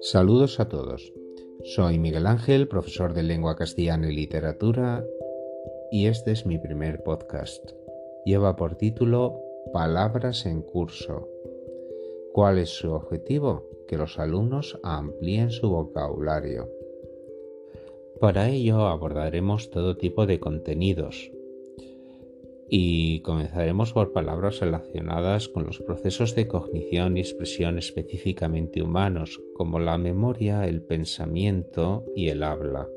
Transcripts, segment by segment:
Saludos a todos. Soy Miguel Ángel, profesor de lengua castellana y literatura, y este es mi primer podcast. Lleva por título Palabras en curso. ¿Cuál es su objetivo? Que los alumnos amplíen su vocabulario. Para ello abordaremos todo tipo de contenidos, y comenzaremos por palabras relacionadas con los procesos de cognición y expresión específicamente humanos, como la memoria, el pensamiento y el habla.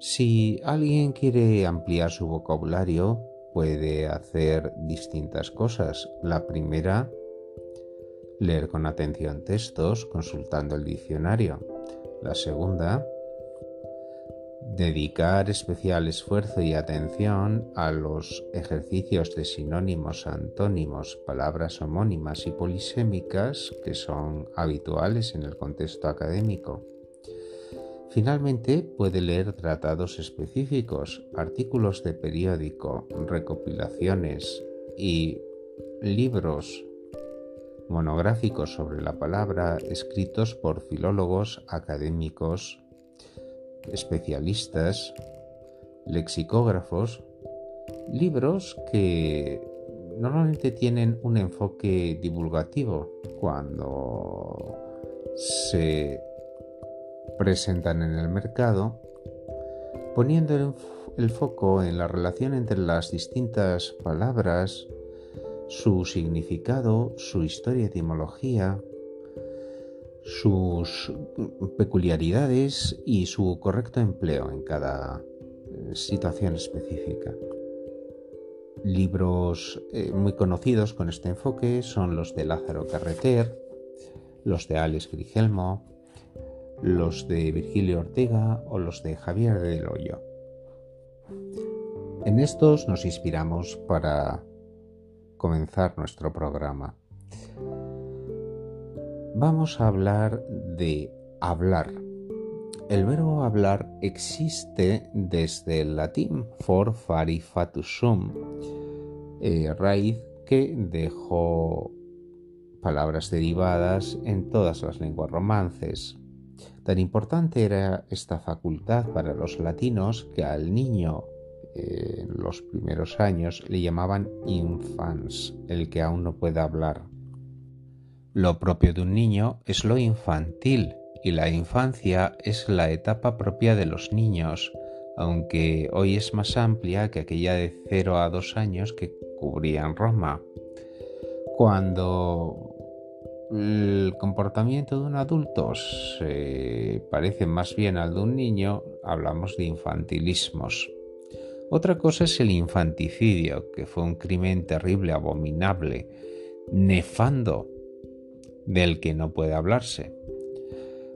Si alguien quiere ampliar su vocabulario, puede hacer distintas cosas. La primera, leer con atención textos consultando el diccionario. La segunda, dedicar especial esfuerzo y atención a los ejercicios de sinónimos, antónimos, palabras homónimas y polisémicas que son habituales en el contexto académico. Finalmente, puede leer tratados específicos, artículos de periódico, recopilaciones y libros monográficos sobre la palabra escritos por filólogos académicos especialistas, lexicógrafos, libros que normalmente tienen un enfoque divulgativo cuando se presentan en el mercado, poniendo el, foco en la relación entre las distintas palabras, su significado, su historia etimología, sus peculiaridades y su correcto empleo en cada eh, situación específica. Libros eh, muy conocidos con este enfoque son los de Lázaro Carreter, los de Alex Grigelmo, los de Virgilio Ortega o los de Javier del Hoyo. En estos nos inspiramos para comenzar nuestro programa vamos a hablar de hablar. El verbo hablar existe desde el latín for fari fatus sum, eh, raíz que dejó palabras derivadas en todas las lenguas romances. Tan importante era esta facultad para los latinos que al niño eh, en los primeros años le llamaban infans, el que aún no puede hablar. Lo propio de un niño es lo infantil y la infancia es la etapa propia de los niños, aunque hoy es más amplia que aquella de 0 a 2 años que cubrían Roma. Cuando el comportamiento de un adulto se parece más bien al de un niño, hablamos de infantilismos. Otra cosa es el infanticidio, que fue un crimen terrible, abominable, nefando del que no puede hablarse.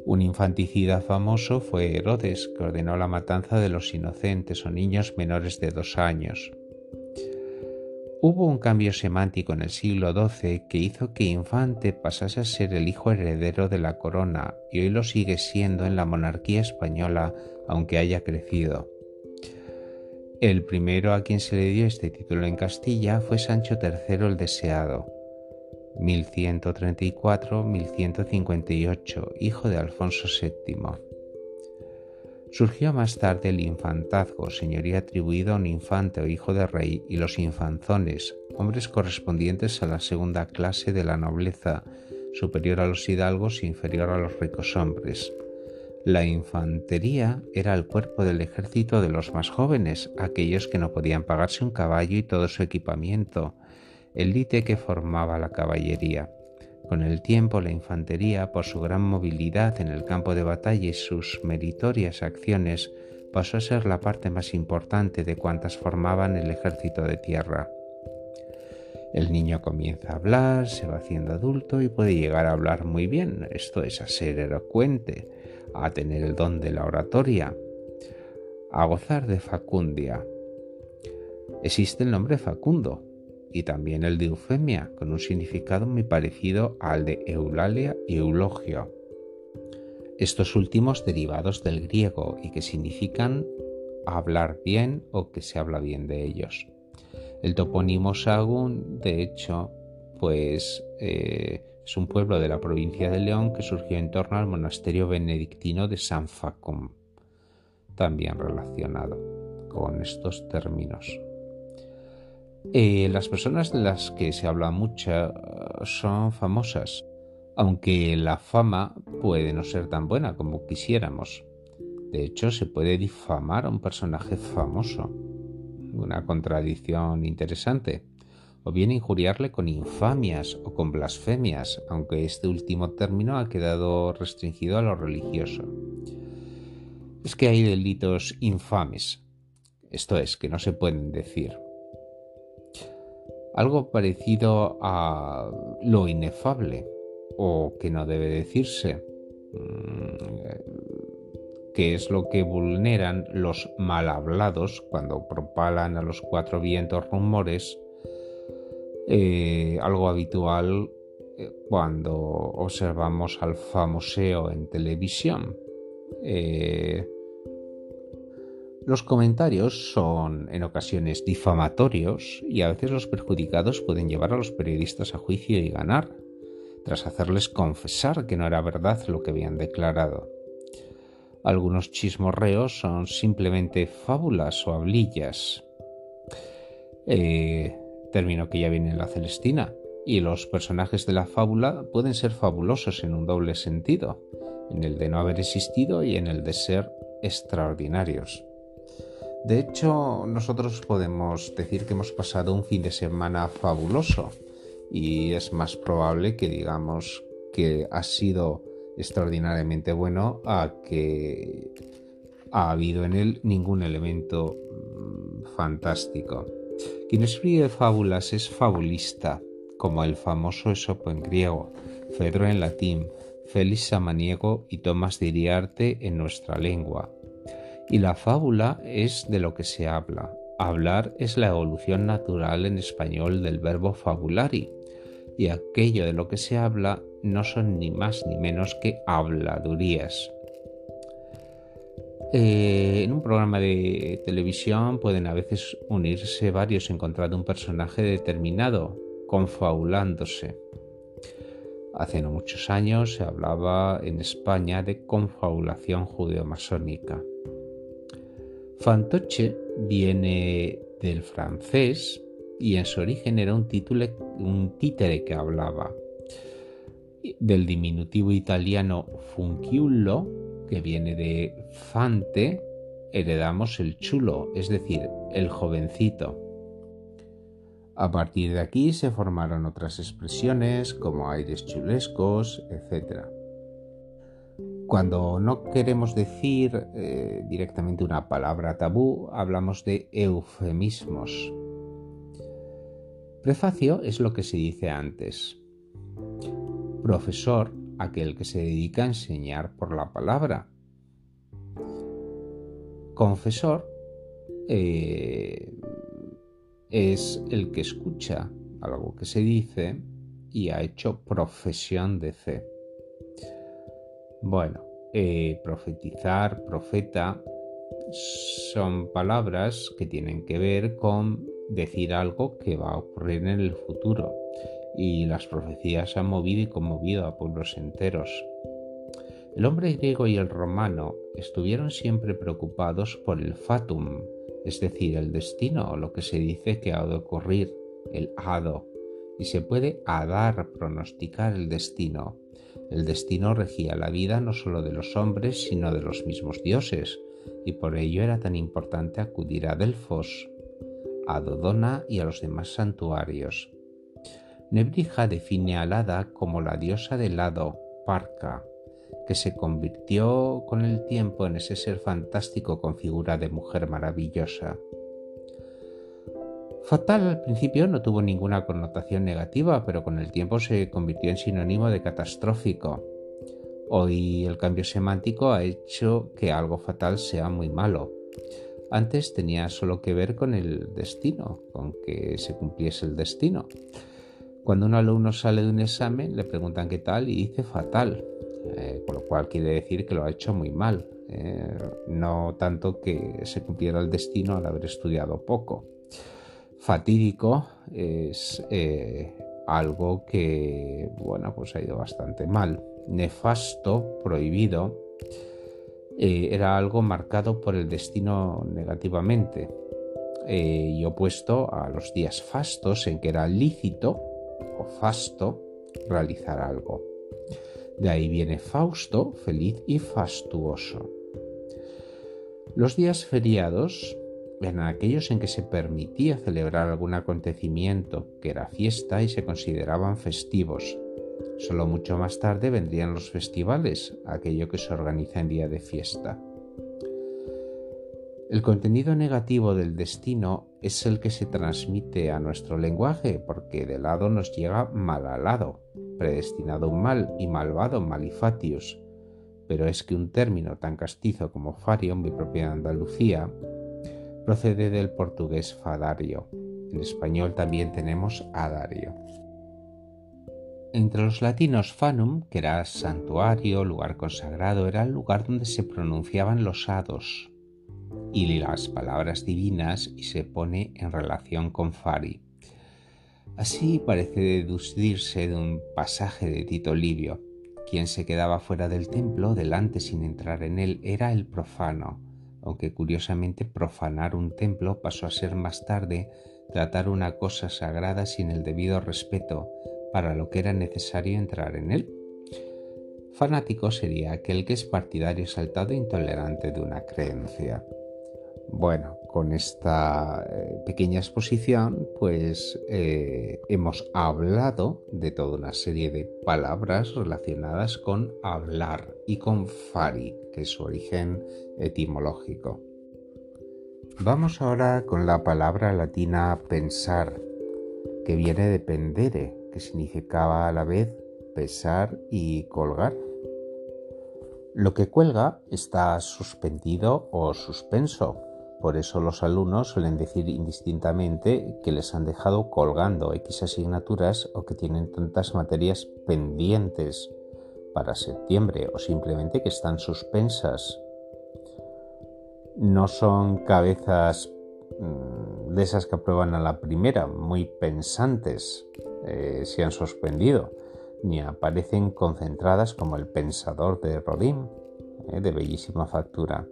Un infanticida famoso fue Herodes, que ordenó la matanza de los inocentes o niños menores de dos años. Hubo un cambio semántico en el siglo XII que hizo que Infante pasase a ser el hijo heredero de la corona y hoy lo sigue siendo en la monarquía española, aunque haya crecido. El primero a quien se le dio este título en Castilla fue Sancho III el Deseado, 1134-1158, hijo de Alfonso VII. Surgió más tarde el infantazgo, señoría atribuido a un infante o hijo de rey, y los infanzones, hombres correspondientes a la segunda clase de la nobleza, superior a los hidalgos e inferior a los ricos hombres. La infantería era el cuerpo del ejército de los más jóvenes, aquellos que no podían pagarse un caballo y todo su equipamiento, elite que formaba la caballería. Con el tiempo la infantería, por su gran movilidad en el campo de batalla y sus meritorias acciones, pasó a ser la parte más importante de cuantas formaban el ejército de tierra. El niño comienza a hablar, se va haciendo adulto y puede llegar a hablar muy bien, esto es a ser elocuente, a tener el don de la oratoria, a gozar de facundia. Existe el nombre Facundo, y también el de Eufemia, con un significado muy parecido al de Eulalia y Eulogio. Estos últimos derivados del griego y que significan hablar bien o que se habla bien de ellos. El topónimo Sagún, de hecho, pues eh, es un pueblo de la provincia de León que surgió en torno al monasterio benedictino de San Facom, también relacionado con estos términos. Eh, las personas de las que se habla mucho son famosas, aunque la fama puede no ser tan buena como quisiéramos. De hecho, se puede difamar a un personaje famoso, una contradicción interesante o bien injuriarle con infamias o con blasfemias, aunque este último término ha quedado restringido a lo religioso. Es que hay delitos infames, esto es, que no se pueden decir. Algo parecido a lo inefable, o que no debe decirse, mm, que es lo que vulneran los mal hablados cuando propalan a los cuatro vientos rumores eh, algo habitual eh, cuando observamos al famoseo en televisión. Eh, los comentarios son en ocasiones difamatorios y a veces los perjudicados pueden llevar a los periodistas a juicio y ganar, tras hacerles confesar que no era verdad lo que habían declarado. Algunos chismorreos son simplemente fábulas o hablillas término que ya viene en la Celestina, y los personajes de la fábula pueden ser fabulosos en un doble sentido, en el de no haber existido y en el de ser extraordinarios. De hecho, nosotros podemos decir que hemos pasado un fin de semana fabuloso y es más probable que digamos que ha sido extraordinariamente bueno a que ha habido en él ningún elemento mm, fantástico. Quien escribe fábulas es fabulista, como el famoso Esopo en griego, Fedro en latín, Félix Samaniego y Tomás de Iriarte en nuestra lengua. Y la fábula es de lo que se habla. Hablar es la evolución natural en español del verbo fabulari, y aquello de lo que se habla no son ni más ni menos que habladurías. Eh, en un programa de televisión pueden a veces unirse varios en contra de un personaje determinado, confabulándose. Hace no muchos años se hablaba en España de confabulación judeomasónica. Fantoche viene del francés y en su origen era un, título, un títere que hablaba. Del diminutivo italiano funchiullo, que viene de fante, heredamos el chulo, es decir, el jovencito. A partir de aquí se formaron otras expresiones como aires chulescos, etc. Cuando no queremos decir eh, directamente una palabra tabú, hablamos de eufemismos. Prefacio es lo que se dice antes. Profesor aquel que se dedica a enseñar por la palabra. Confesor eh, es el que escucha algo que se dice y ha hecho profesión de fe. Bueno, eh, profetizar, profeta, son palabras que tienen que ver con decir algo que va a ocurrir en el futuro y las profecías han movido y conmovido a pueblos enteros. El hombre griego y el romano estuvieron siempre preocupados por el fatum, es decir, el destino, lo que se dice que ha de ocurrir, el hado, y se puede hadar, pronosticar el destino. El destino regía la vida no solo de los hombres, sino de los mismos dioses, y por ello era tan importante acudir a Delfos, a Dodona y a los demás santuarios. Nebrija define al hada como la diosa del hado, Parca, que se convirtió con el tiempo en ese ser fantástico con figura de mujer maravillosa. Fatal al principio no tuvo ninguna connotación negativa, pero con el tiempo se convirtió en sinónimo de catastrófico. Hoy el cambio semántico ha hecho que algo fatal sea muy malo. Antes tenía solo que ver con el destino, con que se cumpliese el destino. Cuando un alumno sale de un examen le preguntan qué tal y dice fatal, eh, con lo cual quiere decir que lo ha hecho muy mal, eh, no tanto que se cumpliera el destino al haber estudiado poco. Fatídico es eh, algo que, bueno, pues ha ido bastante mal. Nefasto, prohibido, eh, era algo marcado por el destino negativamente eh, y opuesto a los días fastos en que era lícito o fasto realizar algo. De ahí viene Fausto, feliz y fastuoso. Los días feriados eran aquellos en que se permitía celebrar algún acontecimiento que era fiesta y se consideraban festivos. Solo mucho más tarde vendrían los festivales, aquello que se organiza en día de fiesta. El contenido negativo del destino es el que se transmite a nuestro lenguaje porque de lado nos llega mal al lado, predestinado un mal y malvado malifatius. Pero es que un término tan castizo como fario, mi propia Andalucía, procede del portugués fadario. En español también tenemos adario. Entre los latinos fanum, que era santuario, lugar consagrado, era el lugar donde se pronunciaban los hados y las palabras divinas y se pone en relación con fari. Así parece deducirse de un pasaje de Tito Livio. Quien se quedaba fuera del templo, delante sin entrar en él, era el profano, aunque curiosamente profanar un templo pasó a ser más tarde tratar una cosa sagrada sin el debido respeto para lo que era necesario entrar en él. Fanático sería aquel que es partidario exaltado e intolerante de una creencia. Bueno, con esta eh, pequeña exposición, pues eh, hemos hablado de toda una serie de palabras relacionadas con hablar y con fari, que es su origen etimológico. Vamos ahora con la palabra latina pensar, que viene de pendere, que significaba a la vez pesar y colgar. Lo que cuelga está suspendido o suspenso, por eso los alumnos suelen decir indistintamente que les han dejado colgando X asignaturas o que tienen tantas materias pendientes para septiembre o simplemente que están suspensas. No son cabezas mm, de esas que aprueban a la primera, muy pensantes, eh, se han suspendido, ni aparecen concentradas como el pensador de Rodin, eh, de bellísima factura.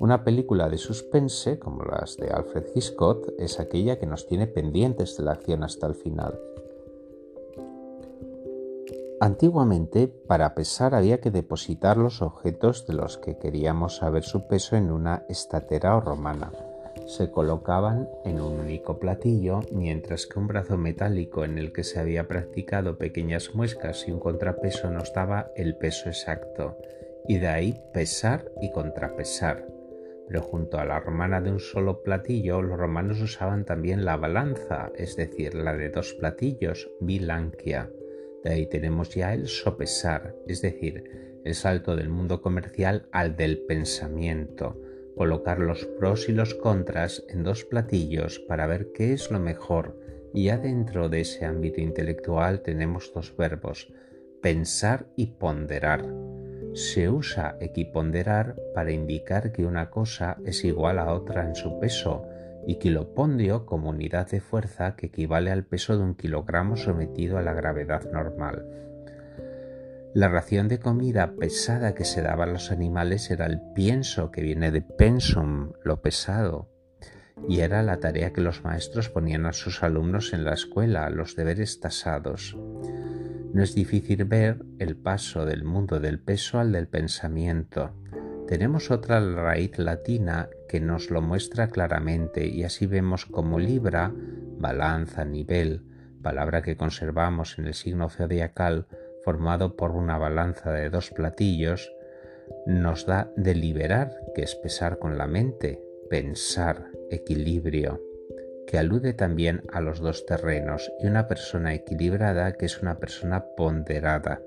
Una película de suspense, como las de Alfred Hitchcock, es aquella que nos tiene pendientes de la acción hasta el final. Antiguamente, para pesar había que depositar los objetos de los que queríamos saber su peso en una estatera o romana. Se colocaban en un único platillo, mientras que un brazo metálico en el que se había practicado pequeñas muescas y un contrapeso nos daba el peso exacto, y de ahí pesar y contrapesar pero junto a la romana de un solo platillo, los romanos usaban también la balanza, es decir, la de dos platillos, bilanquia. De ahí tenemos ya el sopesar, es decir, el salto del mundo comercial al del pensamiento, colocar los pros y los contras en dos platillos para ver qué es lo mejor. Y ya dentro de ese ámbito intelectual tenemos dos verbos, pensar y ponderar se usa equiponderar para indicar que una cosa es igual a otra en su peso y kilopondio como unidad de fuerza que equivale al peso de un kilogramo sometido a la gravedad normal. La ración de comida pesada que se daba a los animales era el pienso que viene de pensum, lo pesado, y era la tarea que los maestros ponían a sus alumnos en la escuela, los deberes tasados. No es difícil ver el paso del mundo del peso al del pensamiento. Tenemos otra raíz latina que nos lo muestra claramente y así vemos como libra, balanza, nivel, palabra que conservamos en el signo zodiacal formado por una balanza de dos platillos, nos da deliberar, que es pesar con la mente, pensar, equilibrio que alude también a los dos terrenos, y una persona equilibrada que es una persona ponderada.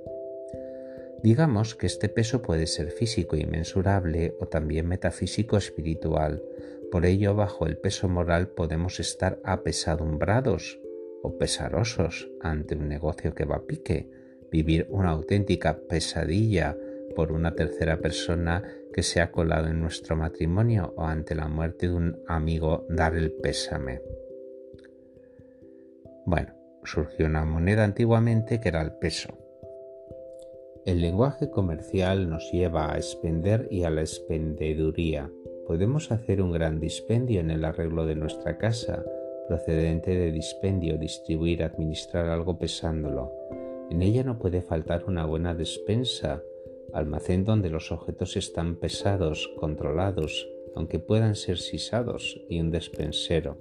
Digamos que este peso puede ser físico y mensurable o también metafísico espiritual. Por ello, bajo el peso moral podemos estar apesadumbrados o pesarosos ante un negocio que va a pique, vivir una auténtica pesadilla por una tercera persona que se ha colado en nuestro matrimonio o ante la muerte de un amigo dar el pésame. Bueno, surgió una moneda antiguamente que era el peso. El lenguaje comercial nos lleva a expender y a la expendeduría. Podemos hacer un gran dispendio en el arreglo de nuestra casa, procedente de dispendio, distribuir, administrar algo pesándolo. En ella no puede faltar una buena despensa, almacén donde los objetos están pesados, controlados, aunque puedan ser sisados, y un despensero.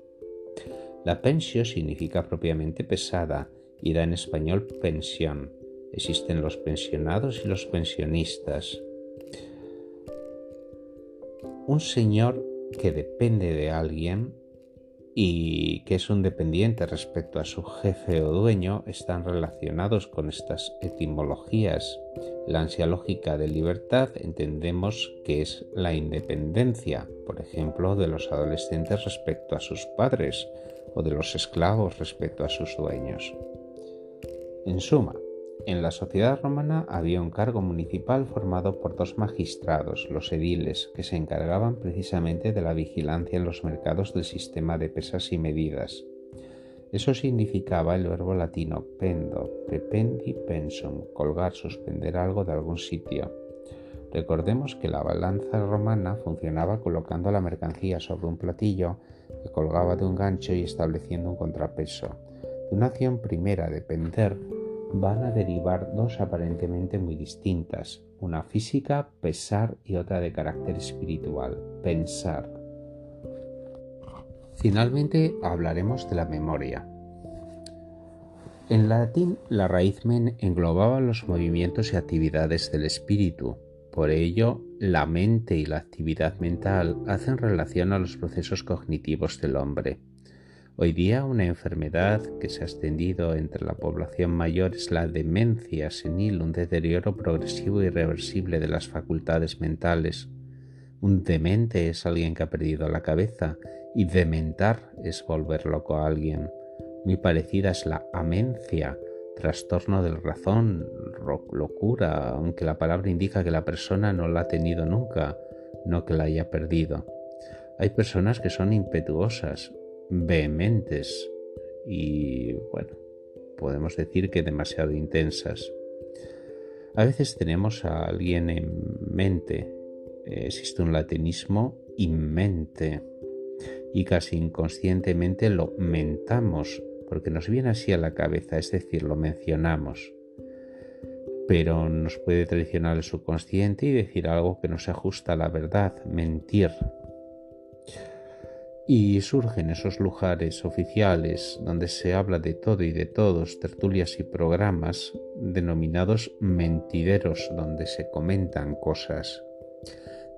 La pensio significa propiamente pesada y da en español pensión. Existen los pensionados y los pensionistas. Un señor que depende de alguien y que es un dependiente respecto a su jefe o dueño están relacionados con estas etimologías. La ansia lógica de libertad entendemos que es la independencia, por ejemplo, de los adolescentes respecto a sus padres o de los esclavos respecto a sus dueños. En suma, en la sociedad romana había un cargo municipal formado por dos magistrados, los ediles, que se encargaban precisamente de la vigilancia en los mercados del sistema de pesas y medidas. Eso significaba el verbo latino pendo, pependi pensum, colgar, suspender algo de algún sitio. Recordemos que la balanza romana funcionaba colocando la mercancía sobre un platillo que colgaba de un gancho y estableciendo un contrapeso. De una acción primera de pender van a derivar dos aparentemente muy distintas, una física, pesar, y otra de carácter espiritual, pensar. Finalmente hablaremos de la memoria. En latín, la raíz men englobaba los movimientos y actividades del espíritu. Por ello, la mente y la actividad mental hacen relación a los procesos cognitivos del hombre. Hoy día una enfermedad que se ha extendido entre la población mayor es la demencia senil, un deterioro progresivo y irreversible de las facultades mentales. Un demente es alguien que ha perdido la cabeza y dementar es volver loco a alguien. Muy parecida es la amencia, trastorno del razón, locura, aunque la palabra indica que la persona no la ha tenido nunca, no que la haya perdido. Hay personas que son impetuosas, vehementes y, bueno, podemos decir que demasiado intensas. A veces tenemos a alguien en mente, existe un latinismo mente y casi inconscientemente lo mentamos porque nos viene así a la cabeza, es decir, lo mencionamos. Pero nos puede traicionar el subconsciente y decir algo que no se ajusta a la verdad, mentir. Y surgen esos lugares oficiales donde se habla de todo y de todos, tertulias y programas denominados mentideros, donde se comentan cosas.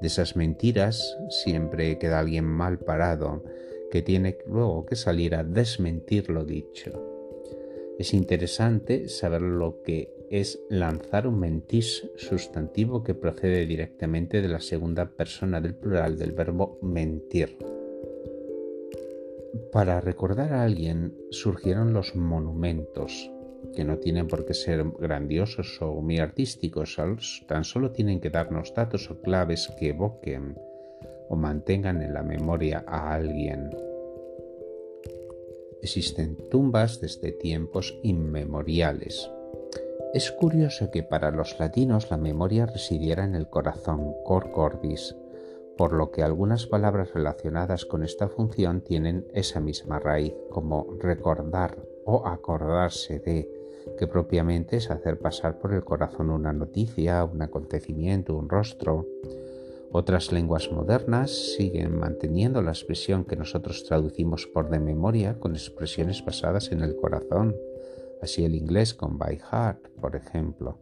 De esas mentiras siempre queda alguien mal parado, que tiene luego que salir a desmentir lo dicho. Es interesante saber lo que es lanzar un mentis sustantivo que procede directamente de la segunda persona del plural del verbo mentir. Para recordar a alguien surgieron los monumentos, que no tienen por qué ser grandiosos o muy artísticos, tan solo tienen que darnos datos o claves que evoquen o mantengan en la memoria a alguien. Existen tumbas desde tiempos inmemoriales. Es curioso que para los latinos la memoria residiera en el corazón, cor cordis, por lo que algunas palabras relacionadas con esta función tienen esa misma raíz, como recordar o acordarse de, que propiamente es hacer pasar por el corazón una noticia, un acontecimiento, un rostro. Otras lenguas modernas siguen manteniendo la expresión que nosotros traducimos por de memoria con expresiones basadas en el corazón, así el inglés con by heart, por ejemplo.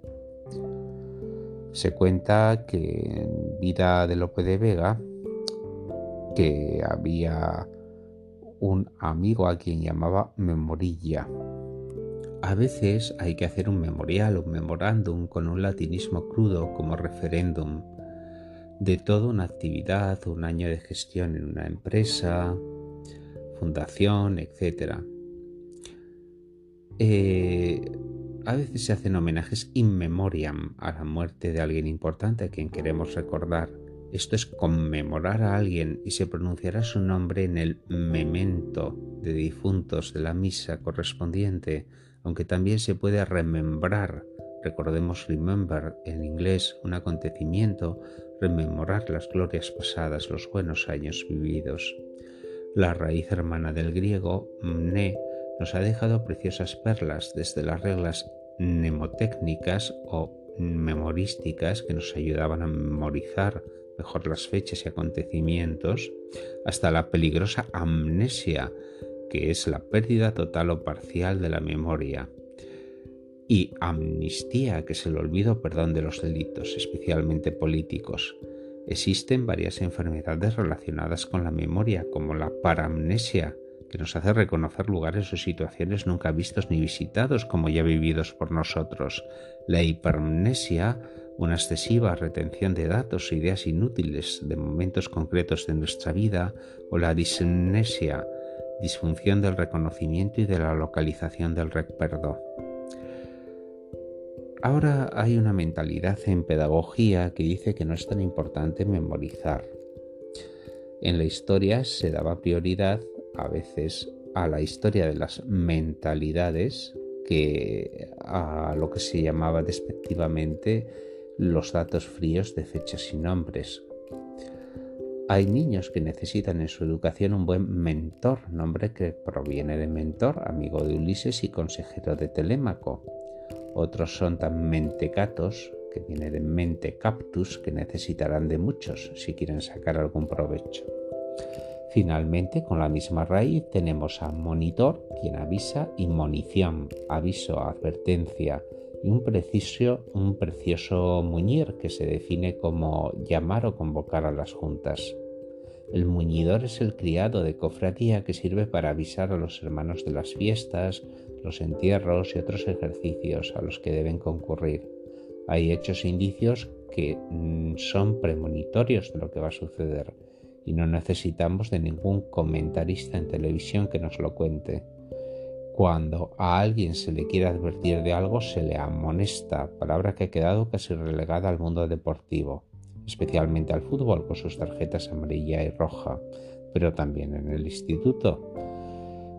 Se cuenta que en vida de Lope de Vega, que había un amigo a quien llamaba Memorilla. A veces hay que hacer un memorial, un memorándum con un latinismo crudo como referéndum de toda una actividad, un año de gestión en una empresa, fundación, etc. a veces se hacen homenajes in memoriam a la muerte de alguien importante a quien queremos recordar Esto es conmemorar a alguien y se pronunciará su nombre en el memento de difuntos de la misa correspondiente, aunque también se puede remembrar, recordemos remember en inglés, un acontecimiento, rememorar las glorias pasadas, los buenos años vividos. La raíz hermana del griego, mne, nos ha dejado preciosas perlas desde las reglas mnemotécnicas o memorísticas que nos ayudaban a memorizar mejor las fechas y acontecimientos, hasta la peligrosa amnesia, que es la pérdida total o parcial de la memoria, y amnistía, que es el olvido perdón de los delitos, especialmente políticos. Existen varias enfermedades relacionadas con la memoria, como la paramnesia, que nos hace reconocer lugares o situaciones nunca vistos ni visitados como ya vividos por nosotros. La hipermnesia, una excesiva retención de datos e ideas inútiles de momentos concretos de nuestra vida, o la dismnesia, disfunción del reconocimiento y de la localización del recuerdo. Ahora hay una mentalidad en pedagogía que dice que no es tan importante memorizar. En la historia se daba prioridad a veces a la historia de las mentalidades que a lo que se llamaba despectivamente los datos fríos de fechas y nombres. Hay niños que necesitan en su educación un buen mentor, nombre que proviene de mentor, amigo de Ulises y consejero de Telémaco. Otros son tan mentecatos, que viene de mente captus, que necesitarán de muchos si quieren sacar algún provecho. Finalmente, con la misma raíz tenemos a monitor, quien avisa, y munición, aviso, advertencia, y un, preciso, un precioso muñir que se define como llamar o convocar a las juntas. El muñidor es el criado de cofradía que sirve para avisar a los hermanos de las fiestas, los entierros y otros ejercicios a los que deben concurrir. Hay hechos e indicios que mm, son premonitorios de lo que va a suceder y no necesitamos de ningún comentarista en televisión que nos lo cuente. Cuando a alguien se le quiere advertir de algo, se le amonesta, palabra que ha quedado casi relegada al mundo deportivo, especialmente al fútbol con sus tarjetas amarilla y roja, pero también en el instituto.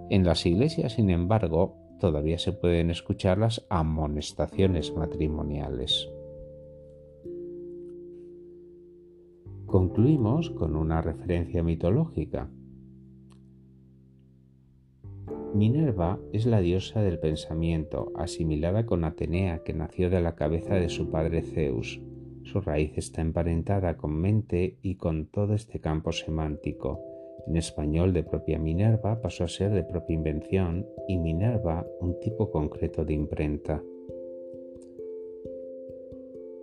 En las iglesias, sin embargo, todavía se pueden escuchar las amonestaciones matrimoniales. Concluimos con una referencia mitológica. Minerva es la diosa del pensamiento, asimilada con Atenea, que nació de la cabeza de su padre Zeus. Su raíz está emparentada con mente y con todo este campo semántico. En español de propia Minerva pasó a ser de propia invención y Minerva un tipo concreto de imprenta.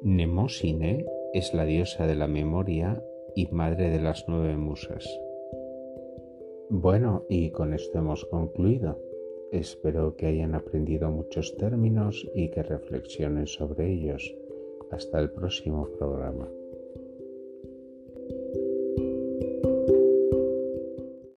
Nemosine es la diosa de la memoria y madre de las nueve musas. Bueno, y con esto hemos concluido. Espero que hayan aprendido muchos términos y que reflexionen sobre ellos. Hasta el próximo programa.